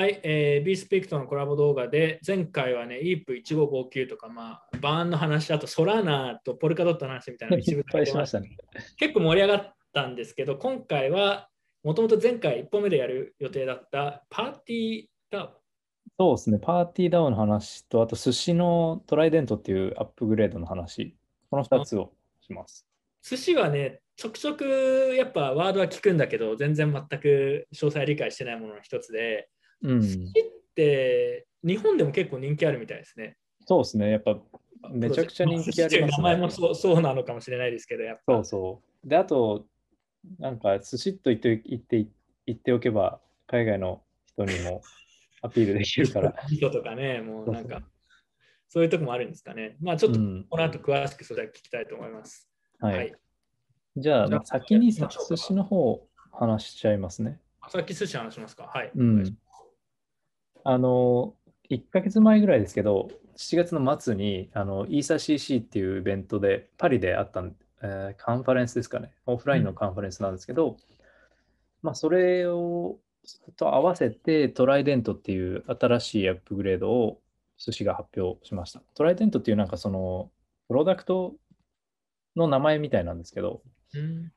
はい、えー、b スピークとのコラボ動画で、前回はね、EAP1559 とか、まあ、バーンの話、あとソラーナとポルカドットの話みたいなの 一部いっぱいしましたね。結構盛り上がったんですけど、今回はもともと前回1本目でやる予定だったパーティーダそうですね。パーティーダウンの話と、あと寿司のトライデントっていうアップグレードの話、この2つをします。寿司はね、ちょくちょくやっぱワードは聞くんだけど、全然全く詳細理解してないものの一つで、うん。寿司って日本でも結構人気あるみたいですね。そうですね。やっぱめちゃくちゃ人気ありますね。名前もそうそうなのかもしれないですけど、やっぱそうそう。で、あと、なんか寿司と言って言って言っておけば、海外の人にも アピールできるから。味噌とかね、もうなんか、そういうとこもあるんですかね。まあちょっとうんこの後詳しくそれは聞きたいと思います。はい。はいじゃあ、じゃあ先に寿司の方話しちゃいますね。さっき寿司話しますかはい。うん。あの、1ヶ月前ぐらいですけど、7月の末にあの ESACC っていうイベントでパリであったん、えーカンファレンスですかね。オフラインのカンファレンスなんですけど、まあ、それをと合わせてトライデントっていう新しいアップグレードを寿司が発表しました。トライデントっていうなんかそのプロダクトの名前みたいなんですけど、うんうん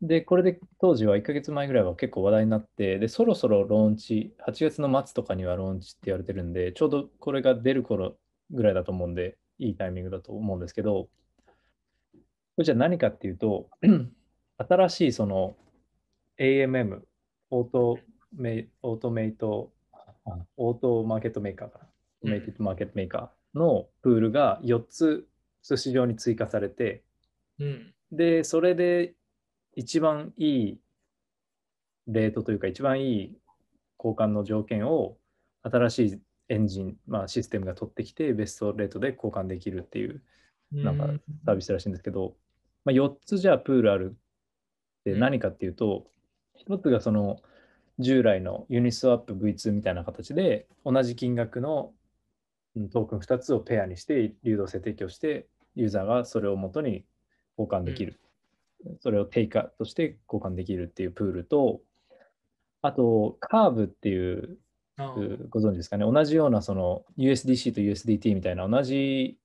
で、これで当時は1ヶ月前ぐらいは結構話題になって、で、そろそろローンチ、8月の末とかにはローンチって言われてるんで、ちょうどこれが出る頃ぐらいだと思うんで、いいタイミングだと思うんですけど、これじゃあ何かっていうと、新しいその AMM、オートメイオートメイト、あオートマーケットメーカーかな、メイティッドマーケットメーカーのプールが4つ寿司上に追加されて、うん。で、それで一番いいレートというか、一番いい交換の条件を新しいエンジン、まあ、システムが取ってきて、ベストレートで交換できるっていうなんかうんサービスらしいんですけど、まあ、4つじゃあプールあるってうん何かっていうと、1つがその従来のユニスワップ V2 みたいな形で、同じ金額のうんトークン2つをペアにして流動性提供して、ユーザーがそれを元に交換できる。それを定価として交換できるっていうプールと、あと、カーブっていうあご存知ですかね、同じようなその USDC と USDT みたいな同じ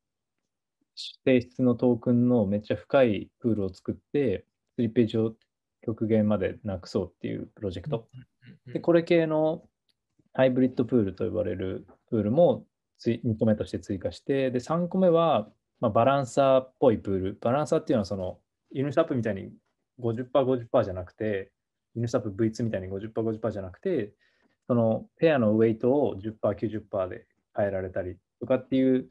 性質のトークンのめっちゃ深いプールを作って、スリッページを極限までなくそうっていうプロジェクト。で、これ系のハイブリッドプールと呼ばれるプールもつい2個目として追加して、で、3個目は、まあ、バランサーっぽいプール。バランサーっていうのはそのユニスワップみたいに50%、50%じゃなくて、ユニスワップ V2 みたいに50%、50%じゃなくて、そのペアのウェイトを10%、90%で変えられたりとかっていう、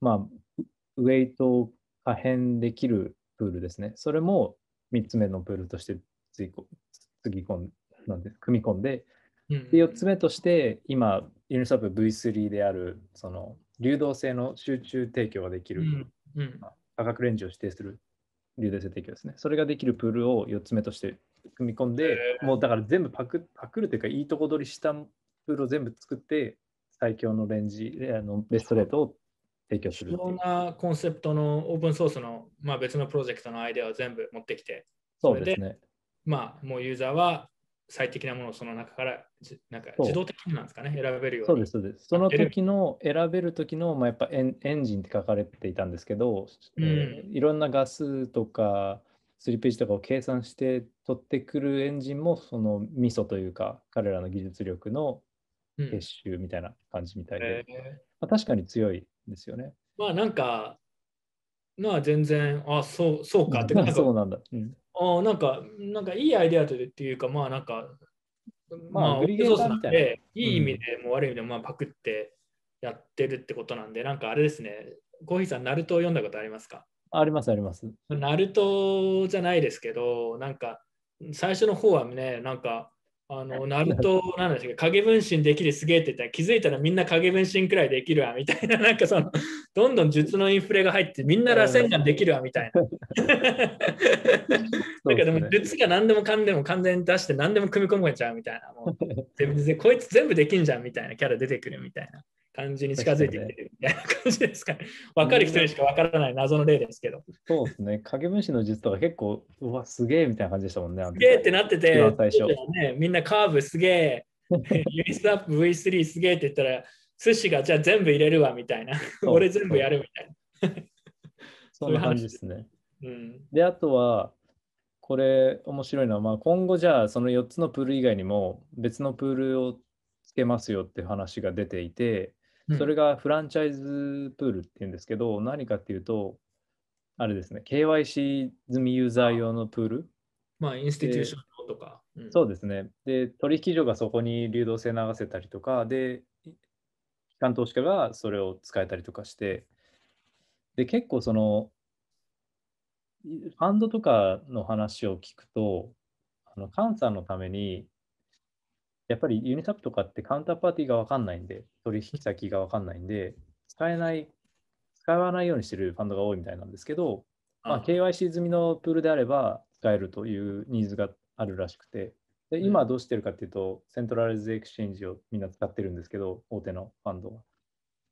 まあ、ウェイトを可変できるプールですね。それも3つ目のプールとしてつぎこつぎ込んなんで組み込んで、うんで4つ目として、今、ユニップ V3 である、その流動性の集中提供ができる、うんうん価格レンジを指定する流動性提供ですね。それができるプールを4つ目として組み込んで、へーもうだから全部パクパクるというか、いいとこ取りしたプールを全部作って、最強のレンジ、あのベストレートを提供する貴っていう重。なコンセプトのオープンソースの、まあ、別のプロジェクトのアイデアを全部持ってきて、そうですね。まあ、もうユーザーは最適なものをその中からじなんか自動的になんですかね、選べるように。そうです、そうです。その時の選べる時の、まあ、やっぱエンエンジンって書かれていたんですけど、うん。えーいろんなガスとかスリッページとかを計算して取ってくるエンジンもそのミソというか彼らの技術力のうん。結集みたいな感じみたいで、えまあ、確かに強いですよね。ーまあなんか、まあ全然、あ、そうそうかって、かそうなんだ。うんあなんか、なんかいいアイデアというか、まあなんか、まあグリゲーターみたいいい意味でも悪い意味でもまあパクってやってるってことなんで、なんかあれですね、コーヒーさん、ナルトを読んだことありますか？あります、あります。ナルトじゃないですけど、なんか最初の方はね、なんか、あの、ナルト、なんですか、影分身できるすげえって言ったら、気づいたらみんな影分身くらいできるわ、みたいな、なんかその、どんどん術のインフレが入って、みんな螺旋岩できるわ、みたいな。だけども、術が何でもかんでも完全に出して、何でも組み込めちゃうみたいな。もう 全然こいつ全部できんじゃんみたいなキャラ出てくるみたいな感じに近づいてきてるみたいな感じですかね。分かる人にしか分からない謎の例ですけど。そうですね。影分身の術とか結構、うわ、すげえみたいな感じでしたもんね。すげえってなってて、最初ね、みんなカーブすげえ、ユニスワップ V3 すげえって言ったら、寿司がじゃあ全部入れるわみたいな。俺全部やるみたいな。そんな感じですね。うん。で、あとは、これ面白いのは、まあ、今後じゃあその4つのプール以外にも別のプールをつけますよって話が出ていて、それが、がフランチャイズプールっていうんですけど、何かっていうと、あれですね、KYC 済みユーザー用のプール？まあ、インスティテューションとか。うんそうですね。で、取引所がそこに流動性流せたりとか、で、機関投資家がそれを使えたりとかして、で、結構その、いファンドとかの話を聞くと、あの監査のために、やっぱりユニスワップとかってカウンターパーティーが分かんないんで、取引先が分かんないんで、使えない、使わないようにしてるファンドが多いみたいなんですけど、まあ、KYC 済みのプールであれば使えるというニーズがあるらしくて、でうん。今はどうしてるかっていうと、 centralized exchange をみんな使ってるんですけど、大手のファンドは。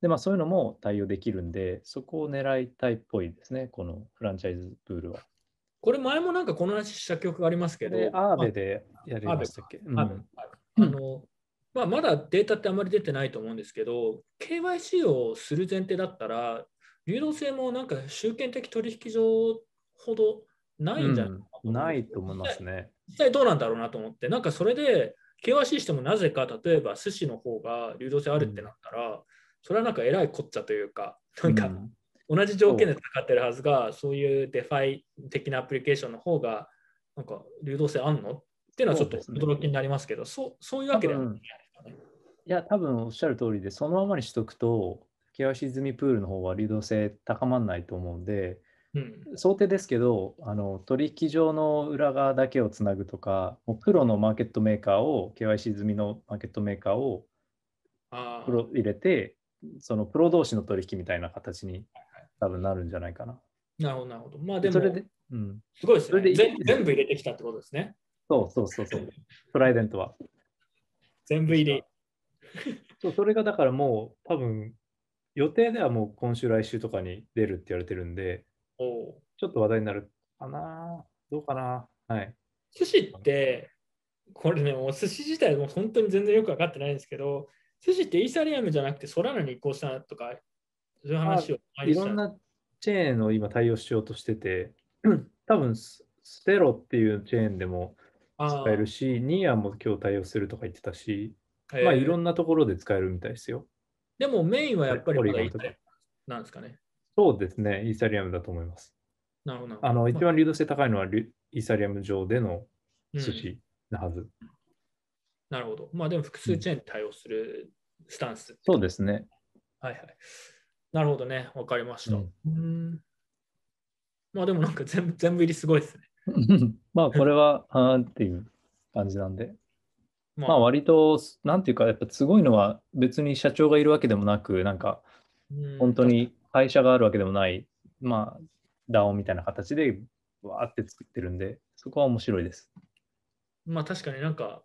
で、まあそういうのも対応できるんで、そこを狙いたいっぽいですね、このフランチャイズプールは。これ前もなんかこの話した曲がありますけど、で、アーベでやりましたっけ、うんああのまあ、まだデータってあまり出てないと思うんですけど、KYC をする前提だったら、流動性もなんか集権的取引所ほどないんじゃないかうんないと思いますね。ね。実際どうなんだろうなと思って、なんかそれで KYC してもなぜか、例えば Sushi の方が流動性あるってなったら、それはなんかえらいこっちゃというか、なんかうん同じ条件で使ってるはずが、そういう DeFi 的なアプリケーションの方が、なんか流動性あんのっていうのはちょっと驚きになりますけど、そうそういうわけではないんですかね。いや、多分おっしゃる通りで、そのままにしとくと、KYC 済みプールの方は流動性高まらないと思うんで、うん想定ですけど、あの取引所の裏側だけをつなぐとか、もうプロのマーケットメーカーを、KYC 済みのマーケットメーカーをプロ入れて、そのプロ同士の取引みたいな形に多分なるんじゃないかな。なるほど、なるほど。まあでも、それで、うん、すごいですねそれで。全部入れてきたってことですね。そうそうそうそう、トライデントは。全部入れ。そうそれがだからもう多分予定ではもう今週来週とかに出るって言われてるんで、おうちょっと話題になるかなどうかなはい。寿司って、これね、もう寿司自体も本当に全然よく分かってないんですけど、寿司ってイーサリアムじゃなくてソラナに移行したとか、そういう話をいろんなチェーンを今対応しようとしてて、多分スステロっていうチェーンでも使えるし、ニアも今日対応するとか言ってたし、まあいろなんなところで使えるみたいですよ。でもメインはやっぱりイーサリアムなんですかね。そうですね、イーサリアムだと思います。なるほど。あの、一ま番流動性高いのはリイーサリアム上でのうん寿司なはず。なるほど。まあでも複数チェーンに対応するスタンス。そうですね。はいはい。なるほどね。わかりました。ううんんまあでもなんか全部全部入りすごいですね。まあこれは、あーっていう感じなんで。ままあ割と、なんていうか、やっぱすごいのは別に社長がいるわけでもなく、なんかうん本当に会社があるわけでもない、まあ、DAO みたいな形でわーって作ってるんで、そこは面白いです。まあ確かになんか、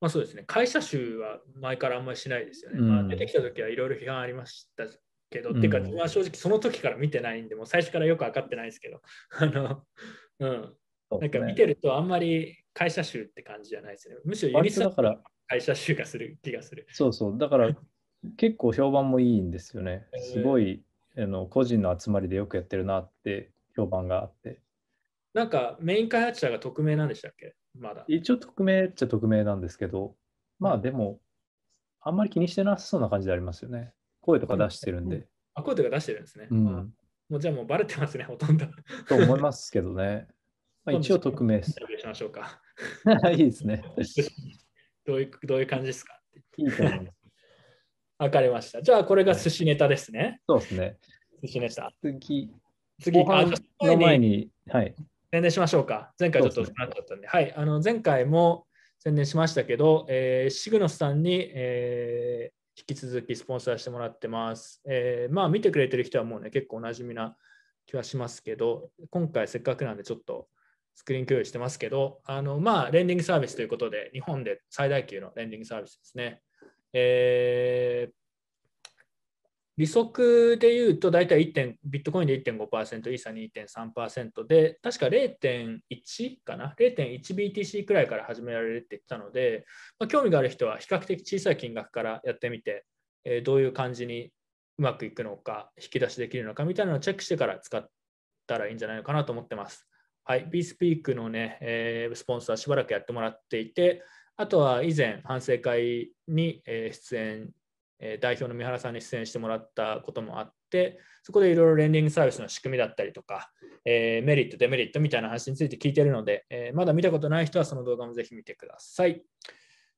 まあそうですね、会社集は前からあんまりしないですよね。うんまあ、出てきた時はいろいろ批判ありましたけど、うんっていうか、まあ正直その時から見てないんで、もう最初からよく分かってないですけど、あの、うん、なんか見てるとあんまり会社集って感じじゃないですね。むしろユニサ割とだから、会社集がする気がする。そうそう、だから結構評判もいいんですよね。すごいあの個人の集まりでよくやってるなって評判があって。なんかメイン開発者が匿名なんでしたっけ？まだ。一応匿名っちゃ匿名なんですけど、まあでも、あんまり気にしてなさそうな感じでありますよね。声とか出してるんで。あ、声とか出してるんですね。うんまあもうじゃあもうバレてますね、ほとんど。と思いますけどね。まあ、一応匿名ですしましょうか。いいですね。どういうどういう感じですかいいと思います。わかりました。じゃあ、これが寿司ネタですね。そうですね。寿司ネタ。次、次、あの前にに、はい。宣伝しましょうか。前回ちょっとなっちゃったんで。はい。あの前回も宣伝しましたけど、えーシグノスさんに、えー引き続きスポンサーしてもらってます。えーまあ、見てくれてる人はもうね、結構おなじみな気はしますけど、今回せっかくなんでちょっとスクリーン共有してますけど、あのまあ、レンディングサービスということで、日本で最大級のレンディングサービスですね。えー利息で言うと、大体1ビットコインで1.5%、イーサ2.3%で、確か0.1かな ?0.1BTC くらいから始められるって言ったので、まあ、興味がある人は比較的小さい金額からやってみて、えー、どういう感じにうまくいくのか、引き出しできるのかみたいなのをチェックしてから使ったらいいんじゃないのかなと思ってます。はい、BSpeak のね、えー、スポンサーしばらくやってもらっていて、あとは以前、反省会に出演え代表の三原さんに出演してもらったこともあって、そこでいろいろレンディングサービスの仕組みだったりとか、えー、メリット、デメリットみたいな話について聞いているので、えー、まだ見たことない人はその動画もぜひ見てください。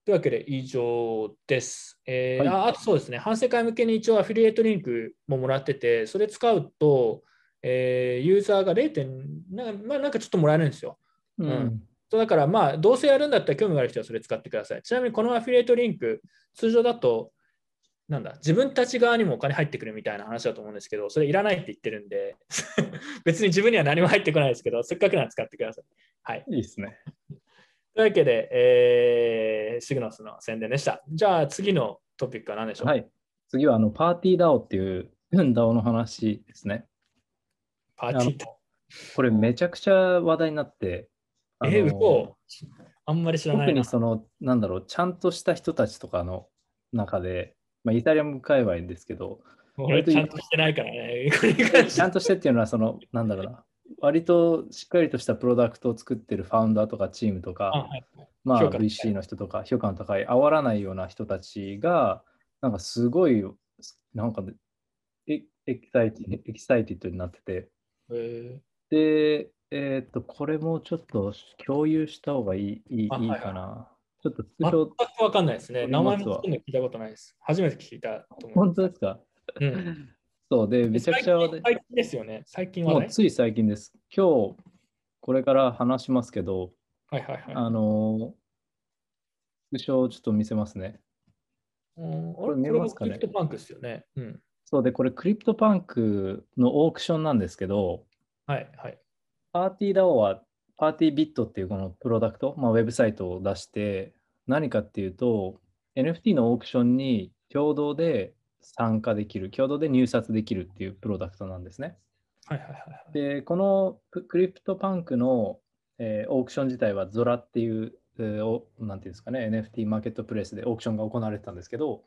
というわけで以上です。えー、はい、ああとそうですね、反省会向けに一応アフィリエイトリンクももらってて、それ使うと、えー、ユーザーが 0. な,、まあ、なんかちょっともらえるんですよ。うん、うんだからまあ、どうせやるんだったら興味がある人はそれ使ってください。ちなみにこのアフィリエイトリンク、通常だとなんだ、自分たち側にもお金入ってくるみたいな話だと思うんですけど、それいらないって言ってるんで、別に自分には何も入ってこないですけど、せっかくなら使ってください。はい。いいですね。というわけで、えー、シグノスの宣伝でした。じゃあ次のトピックは何でしょう？はい。次はあのパーティー DAO っていう DAO の話ですね。パーティー DAO。これめちゃくちゃ話題になって、えー、嘘あんまり知らない特にその、なんだろう、ちゃんとした人たちとかの中で、まあ、イタリアム界隈ですけど、俺ちゃんとしてないからね。ちゃんとしてっていうのは、その、なんだろうな、割としっかりとしたプロダクトを作ってるファウンダーとかチームとか、はい、まあ VC の人とか、評価の高い、煽らないような人たちが、なんかすごい、なんかエ exciti excited になってて、で、えっ、ー、と、これもちょっと共有した方がいいいいいいかな。はいはいちょっとスクショ。全くわかんないですね。名前も聞いたことないです。初めて聞いたと思う。本当ですか、うん、そうで、めちゃくちゃ最近ですよね。最近は、もうつい最近です。今日、これから話しますけど、はいはいはい。あの、スクショをちょっと見せますね。うん、これ見えますかね？クリプトパンクですよね。うん。そうで、これクリプトパンクのオークションなんですけど、はいはい。パーティー DAO はパーティービッドっていうこのプロダクト、まあ、ウェブサイトを出して、何かっていうと、NFT のオークションに共同で参加できる、共同で入札できるっていうプロダクトなんですね。はいはいはい、で、このクリプトパンクの、えー、オークション自体はゾラっていう、えー、なんていうんですかね、NFT マーケットプレイスでオークションが行われてたんですけど、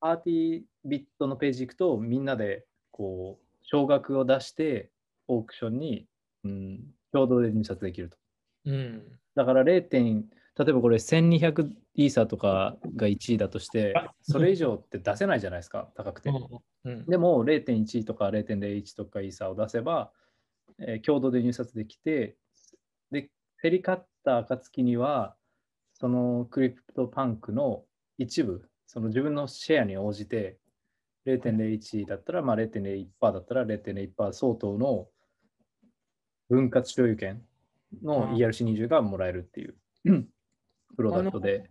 パーティービットのページ行くと、みんなでこう、少額を出してオークションに、うん、共同で入札できると。うん、だから 0. 例えばこれ1200イーサとかが1位だとして、それ以上って出せないじゃないですか、高くて。うん、でも0.1とか0.01とかイーサを出せば、えー、共同で入札できて、で、競り勝った暁には、そのクリプトパンクの一部、その自分のシェアに応じて、0.01だったら、まあ、0.01%だったら0.01%相当の分割所有権の ERC20 がもらえるっていう。プロダクトで。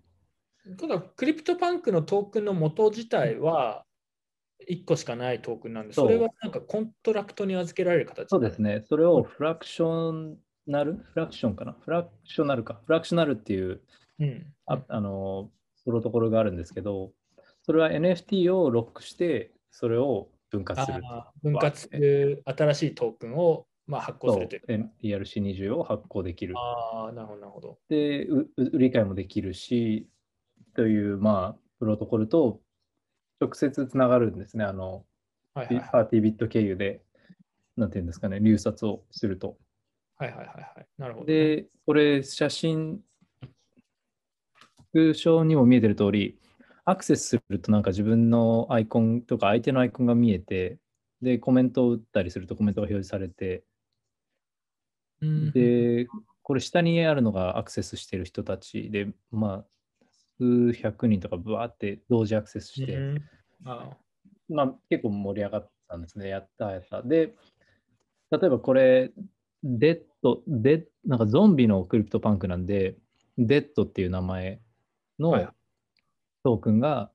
ただ、クリプトパンクのトークンの元自体は1個しかないトークンなんで、それはなんかコントラクトに預けられる形そうですね。それをフラクショナル、フラクションかな？フラクショナルか。フラクショナルっていう、うん、ああのプロトコルがあるんですけど、それは NFT をロックして、それを分割する。分割する新しいトークンをまあ、発行するという。ERC20 を発行できる。ああ、なるほど、なるほど。で、売り買いもできるし、という、まあ、プロトコルと直接つながるんですね。あの、はいはいはい、パーティービット経由で、なんていうんですかね、入札をすると。はいはいはいはい。なるほど、ね、で、これ、写真、空想にも見えてる通り、アクセスするとなんか自分のアイコンとか相手のアイコンが見えて、で、コメントを打ったりするとコメントが表示されて、で、これ下にあるのがアクセスしてる人たちで、まあ、数百人とかぶわって同時アクセスして、あまあ、結構盛り上がったんですね。やったやった。で、例えばこれ、デッド、デなんかゾンビのクリプトパンクなんで、デッドっていう名前のトークンが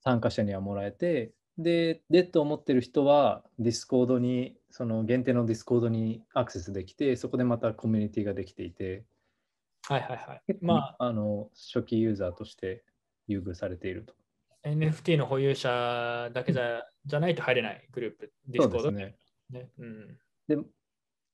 参加者にはもらえて、で、デッドを持ってる人は、ディスコードに、その限定のディスコードにアクセスできて、そこでまたコミュニティができていて、はいはいはい。まあ、あの初期ユーザーとして優遇されていると。NFT の保有者だけじゃじゃないと入れないグループ、ディスコードね。ね。うん。で、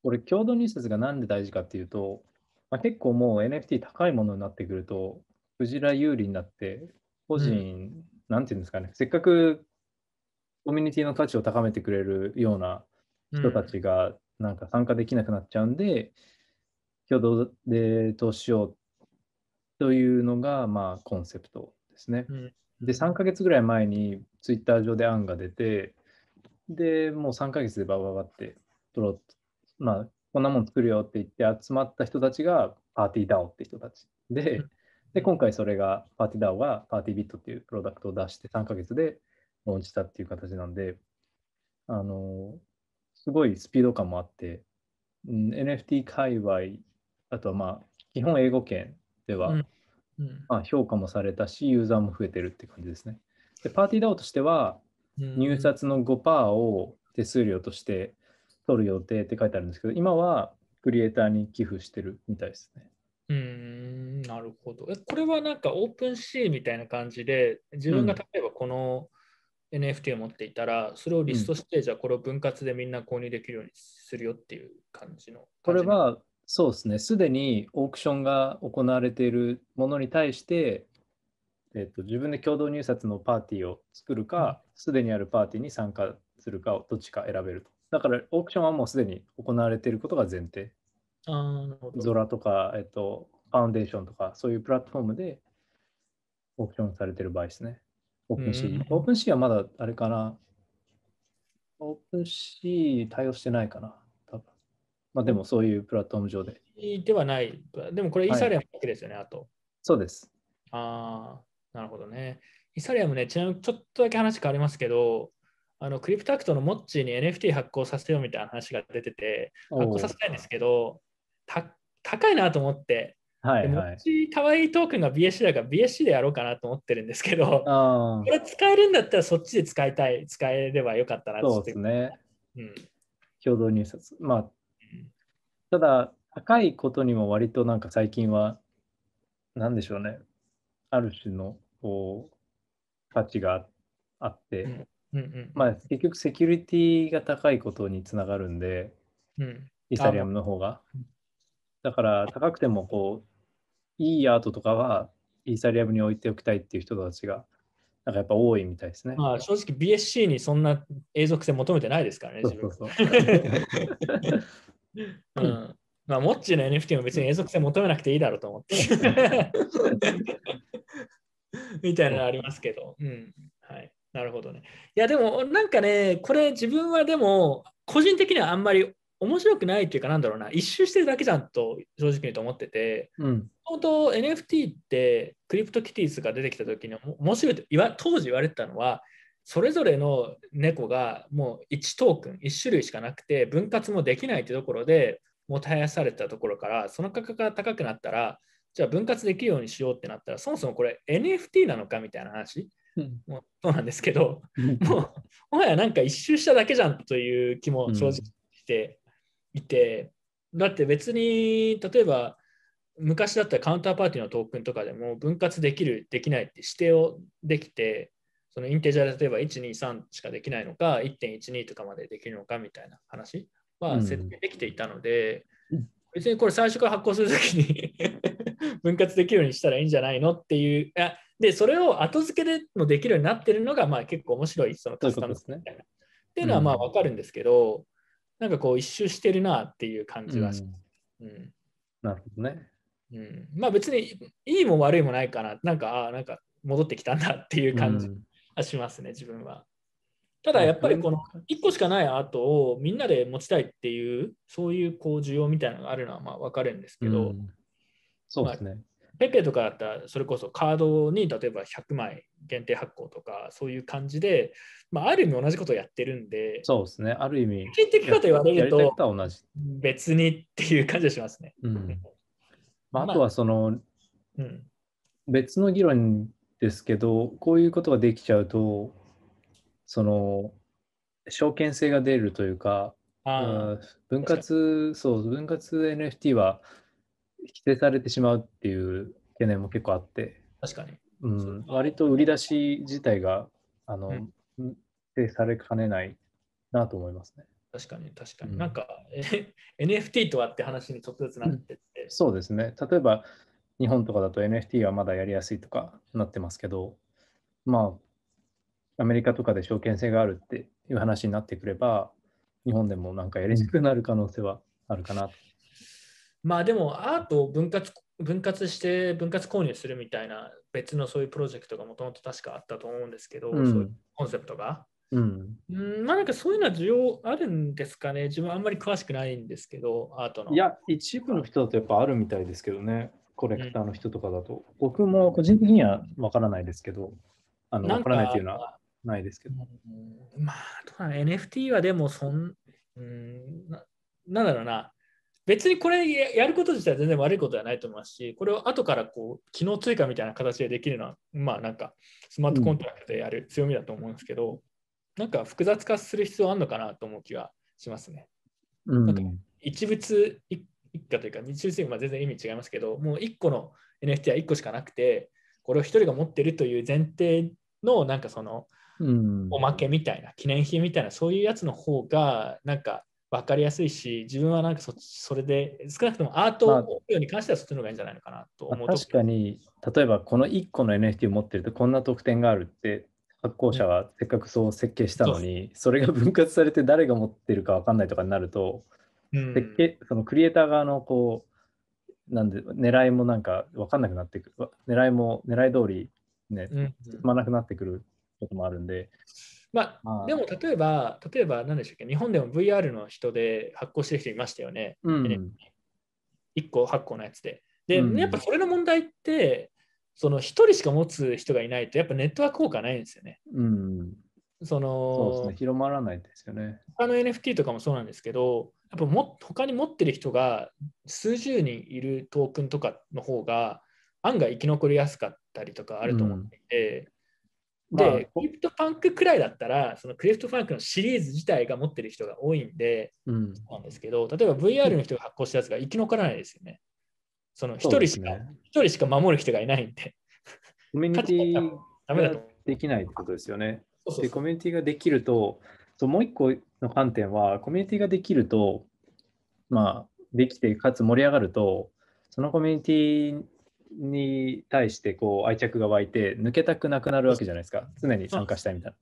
これ、共同入札がなんで大事かっていうと、まあ、結構もう NFT 高いものになってくると、クジラ有利になって、個人、なんていうんですかね、せっかくコミュニティの価値を高めてくれるような人たちがなんか参加できなくなっちゃうんで、共同で投資しようというのが、まあ、コンセプトですね。うん。で、3ヶ月ぐらい前にツイッター上で案が出て、で、もう3ヶ月でバババって取ろうと、まあ、こんなもん作るよって言って集まった人たちがパーティー DAO って人たちでうん、で、今回それがパーティー DAO がパーティービットっていうプロダクトを出して3ヶ月でローンチしたっていう形なんで、あの、すごいスピード感もあって、うん、NFT 界隈、あとはまあ、基本英語圏では、うんうんまあ、評価もされたし、ユーザーも増えてるって感じですね。で、パーティー DAO としては、うん入札の5%を手数料として取る予定って書いてあるんですけど、今はクリエイターに寄付してるみたいですね。うーん、なるほど。え、これはなんかオープンシーみたいな感じで、自分がうん例えばこの NFT を持っていたら、それをリストして、じゃあこれを分割でみんな購入できるようにするよっていう感じの。これはそうですね、すでにオークションが行われているものに対して、えっと自分で共同入札のパーティーを作るか、すでにあるパーティーに参加するかをどっちか選べると。だからオークションはもうすでに行われていることが前提。あーなるほど。ゾラとか、えっと、ファウンデーションとか、そういうプラットフォームでオークションされてる場合ですね。オープンシうんー。オープンシーはまだあれかな。オープンシー対応してないかな。多分まあでもそういうプラットフォーム上で。ではない。でもこれイーサリアムだけですよね、あと。そうです。ああ、なるほどね。イーサリアムね、ちなみにちょっとだけ話変わりますけど、あのクリプタクトのモッチーに NFT 発行させようみたいな話が出てて、発行させたいんですけど、た高いなと思って、はいはい。チー可愛いトークンが BSC だから BSC でやろうかなと思ってるんですけど、あこれ使えるんだったらそっちで使いたい、使えればよかったなあ、ってそうですね。うん共同入札。まあ、ただ、高いことにも割となんか最近は、なんでしょうね。ある種のこう価値があって、うんうんうんまあ結局セキュリティが高いことにつながるんで、うんイーサリアムの方が。だから高くてもこう、いいアートとかはイーサリアムに置いておきたいっていう人たちが、なんかやっぱ多いみたいですね。まあ、正直 BSC にそんな永続性求めてないですからね、そう自分そうそう。うんまあ、モッチーの NFT も別に永続性求めなくていいだろうと思って。みたいなのありますけど。うん。はい。なるほどね。いや、でも、なんかね、これ自分はでも、個人的にはあんまり面白くないっていうか、なんだろうな、一周してるだけじゃんと正直に言うと思ってて、うん。本当 NFT ってクリプトキティスが出てきた時にも面白いと言わ当時言われてたのはそれぞれの猫がもう1トークン1種類しかなくて分割もできないというところでもたやされたところからその価格が高くなったらじゃあ分割できるようにしようってなったらそもそもこれ NFT なのかみたいな話。もそうなんですけどもうもはやなんか一周しただけじゃんという気も正直していて、だって別に例えば昔だったらカウンターパーティーのトークンとかでも分割できる、できないって指定をできて、そのインテジャーで例えば123しかできないのか、1.12とかまでできるのかみたいな話は設定できていたので、うん。別にこれ最初から発行するときに 分割できるようにしたらいいんじゃないのっていう、で、それを後付けでもできるようになってるのが、まあ結構面白い、そのカスタムみたいな。っていうのはまあうん。わかるんですけど、なんかこう一周してるなっていう感じはしうんうん。なるほどね。うん、まあ別にいいも悪いもないかな、なんか、ああ、なんか戻ってきたんだっていう感じうん。はしますね、自分は。ただやっぱりこの1個しかないアートをみんなで持ちたいっていう、そういうこう需要みたいなのがあるのはまあ分かるんですけど、うん。そうですね。ペペとかだったらそれこそカードに例えば100枚限定発行とかそういう感じで、まあ、ある意味同じことをやってるんで、そうですね。ある意味、個人的かと言われると。別にっていう感じがしますね。うん まあ、まああとはそのうん別の議論ですけど、こういうことができちゃうと、その証券性が出るというか、あうん分割、そう、分割 NFT は規定されてしまうっていう懸念も結構あって、あ、確かに。うん、割と売り出し自体があの、うんうん定されかねないなと思いますね。確かに確かに。うんなんか、え NFT とはって話にちょっとずつなってって。そうですね。例えば、日本とかだと NFT はまだやりやすいとかなってますけど、まあ、アメリカとかで証券性があるっていう話になってくれば、日本でもなんかやりにくくなる可能性はあるかなと。まあでもアートを分割分割して分割購入するみたいな別のそういうプロジェクトがもともと確かあったと思うんですけど、うんそういうコンセプトが。うん。うん、まあなんかそういうのは需要あるんですかね。自分あんまり詳しくないんですけど、アートの。いや、一部の人だとやっぱあるみたいですけどね、コレクターの人とかだと。僕も個人的にはわからないですけど、あのわからないっていうのはないですけど。うんまあ、NFT はでもそん、うんな、なんだろうな。別にこれややること自体は全然悪いことではないと思いますし、これを後からこう機能追加みたいな形でできるのは、まあなんかスマートコントラクトでやる強みだと思うんですけど、なんか複雑化する必要あるのかなと思う気はしますね。うん。なんか一物一一家というか、一物は全然意味違いますけど、もう一個の NFT は一個しかなくて、これを一人が持ってるという前提のなんかそのうん。おまけみたいな、記念品みたいな、そういうやつの方が、なんか分かりやすいし、自分はなんかそそれで、少なくともアートに関してはそっちの方がいいんじゃないのかなとまあ思うと。確かに、例えばこの1個の NFT を持ってるとこんな特典があるって、発行者はせっかくそう設計したのに、それが分割されて誰が持ってるか分かんないとかになると、うん。設計そのクリエイター側のこう、なんで、狙いもなんか分かんなくなってくる、わ狙いも狙い通りね、うん。進まなくなってくることもあるんで、まあ、まあでも例えば、例えば何でしたっけ、日本でも VR の人で発行してる人いましたよね。うん、1個発行のやつで。で、うんやっぱそれの問題って、その1人しか持つ人がいないと、やっぱネットワーク効果ないんですよね。うん、そそうのですね、広まらないですよね。他の NFT とかもそうなんですけど、やっぱも他に持ってる人が数十人いるトークンとかの方が案外生き残りやすかったりとかあると思っていて、まあで、クリプトパンクくらいだったら、そのクリプトパンクのシリーズ自体が持ってる人が多いんで、うん、なんですけど、例えば VR の人が発行したやつが生き残らないですよね。その一人しか、ね一人しか守る人がいないんで、コミュニティが。できないってことですよね。で、コミュニティができると、もう一個の観点は、コミュニティができると、まあ、できて、かつ盛り上がると、そのコミュニティに対してこう愛着が湧いて、抜けたくなくなるわけじゃないですか。常に参加したいみたい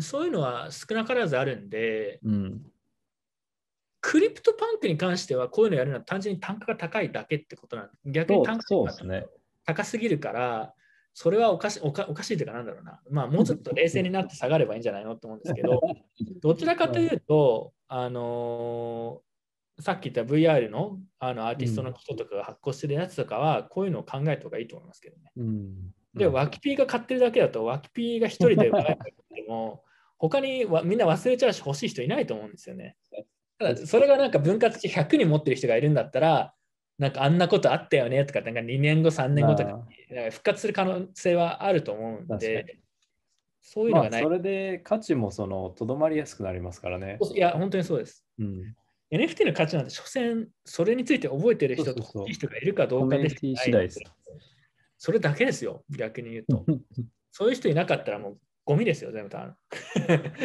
そういうのは少なからずあるんで、な。うん。クリプトパンクに関してはこういうのやるのは単純に単価が高いだけってことなん逆そうに単価が。高すぎるから、それはおかしおかおかしいというかなんだろうな。まあもうちょっと冷静になって下がればいいんじゃないのと思うんですけど、どちらかというと、あのーさっき言った VR のあのアーティストの人とかが発行してるやつとかは、こういうのを考えた方がいいと思いますけどね。うん。で、うんワキピーが買ってるだけだと、ワキピーが一人で買っても、他にはみんな忘れちゃうし欲しい人いないと思うんですよね。ただ、それがなんか分割して100人持ってる人がいるんだったら、なんかあんなことあったよねとか、なんか2年後、3年後とか復活する可能性はあると思うんで、そういうのまあ、がない。それで価値もそのとどまりやすくなりますからね。いや、本当にそうです。うん。NFT の価値なんて、所詮、それについて覚えてる人とそうそうそう欲しい人がいるかどうかで次第ですそれだけですよ、逆に言うと。そういう人いなかったらもうゴミですよ、全部多分。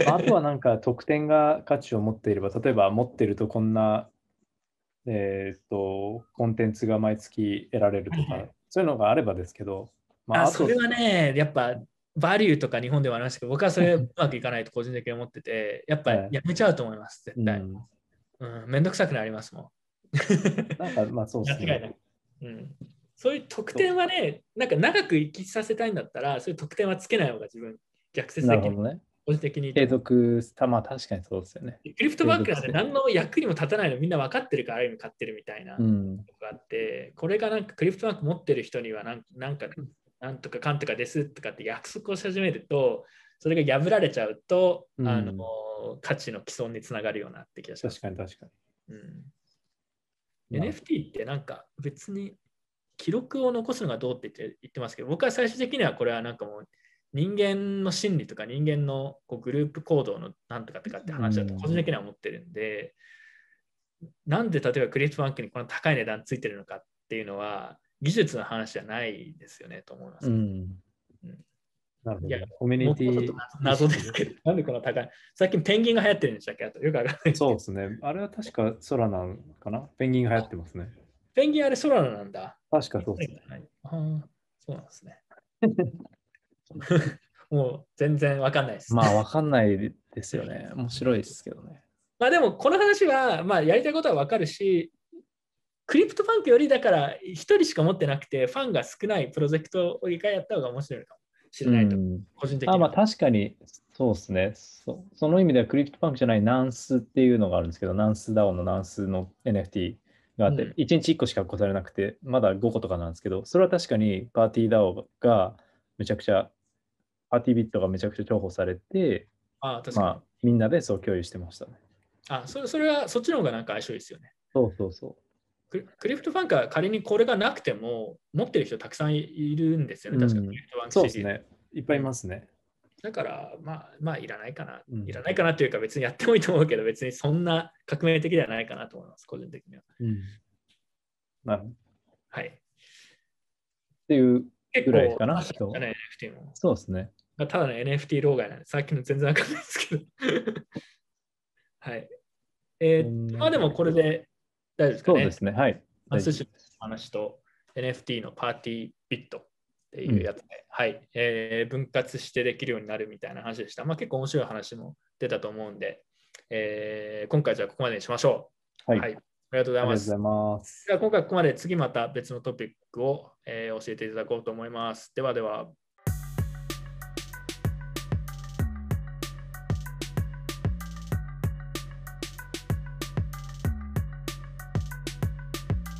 あとはなんか特典が価値を持っていれば、例えば持ってるとこんな、えーっと、コンテンツが毎月得られるとかそういうのがあればですけど、まあ、あそれはね、やっぱ、バリューとか日本ではありましたけど、僕はそれうまくいかないと個人的に思ってて、やっぱはいやめちゃうと思います、絶対。うん、うん、めんどくさくなりますもん。なんかまあそうです間違いなね。い。うん、そういう特典はね、なんか長く生きさせたいんだったら、そういう特典はつけない方が自分、逆説的に、ね。個人的に継続た、まあ確かにそうですよね。クリプトバンクなんて何の役にも立たないのみんな分かってるからある意味買ってるみたいなのうん。があって、これがなんかクリプトバンク持ってる人にはなんなんかなんとかかんとかですとかって約束をし始めると、それが破られちゃうと、うんあの価値の既存につながるようなって気がします。確かに確かうんに。まあ NFT ってなんか別に記録を残すのがどうって言って言ってますけど、僕は最終的にはこれはなんかもう人間の心理とか人間のこうグループ行動のなんとかとかって話だとうん個人的には思ってるんで、なんで例えばクリプトバンクにこの高い値段ついてるのかっていうのは技術の話じゃないですよねと思います。うん。いや。コミュニティ謎ですけど、なんでこの高い？最近ペンギンが流行ってるんでしたっけ？あとよくわかんないそうですね。あれは確かソラナンかな？ペンギンが流行ってますね。ペンギンあれソラナなんだ。確かそうですね。そうなんですね。もう全然わかんないです。まあ、わかんないですよね。面白いですけどね。まあでもこの話は、まあ、やりたいことはわかるし、クリプトパンクよりだから一人しか持ってなくて、ファンが少ないプロジェクトを一回やった方が面白いかもしれないと、うん個人的には。あまあ確かにそうですねそ。その意味ではクリプトパンクじゃない Nouns っていうのがあるんですけど、 Nouns DAO の Nouns の NFT があって、うん1日1個しか答えられなくて、まだ5個とかなんですけど、それは確かにパーティー DAO がめちゃくちゃ、パーティービットがめちゃくちゃ重宝されて、あ確かに。まあみんなでそう共有してましたね。あそれそれはそっちの方がなんか相性いいですよね。そうそうそククリプトファンクは仮にこれがなくても、持ってる人たくさんいるんですよね、確かうんクリプトファンう。クそうですね。いっぱいいますね。だから、まあ、まあ、いらないかな。うんいらないかなというか、別にやってもいいと思うけど、別にそんな革命的ではないかなと思います、個人的には。うん。なるほどっはい。ていう、結ぐらいかな話したね、NFT も。そうですね。ただの NFT 老害なんで、さっきの全然わかんないですけど。はい。えー、まあでもこれで大丈夫ですかね。そうですね。はい。まあ、大丈夫寿司の話と NFT のパーティービットっていうやつで、はい、えー分割してできるようになるみたいな話でした。まあ、結構面白い話も出たと思うんで、えー今回じゃあここまでにしましょう。はい。はい、ありがとうございますます。では今回ここまで次また別のトピックを、えー教えていただこうと思います。ではでは。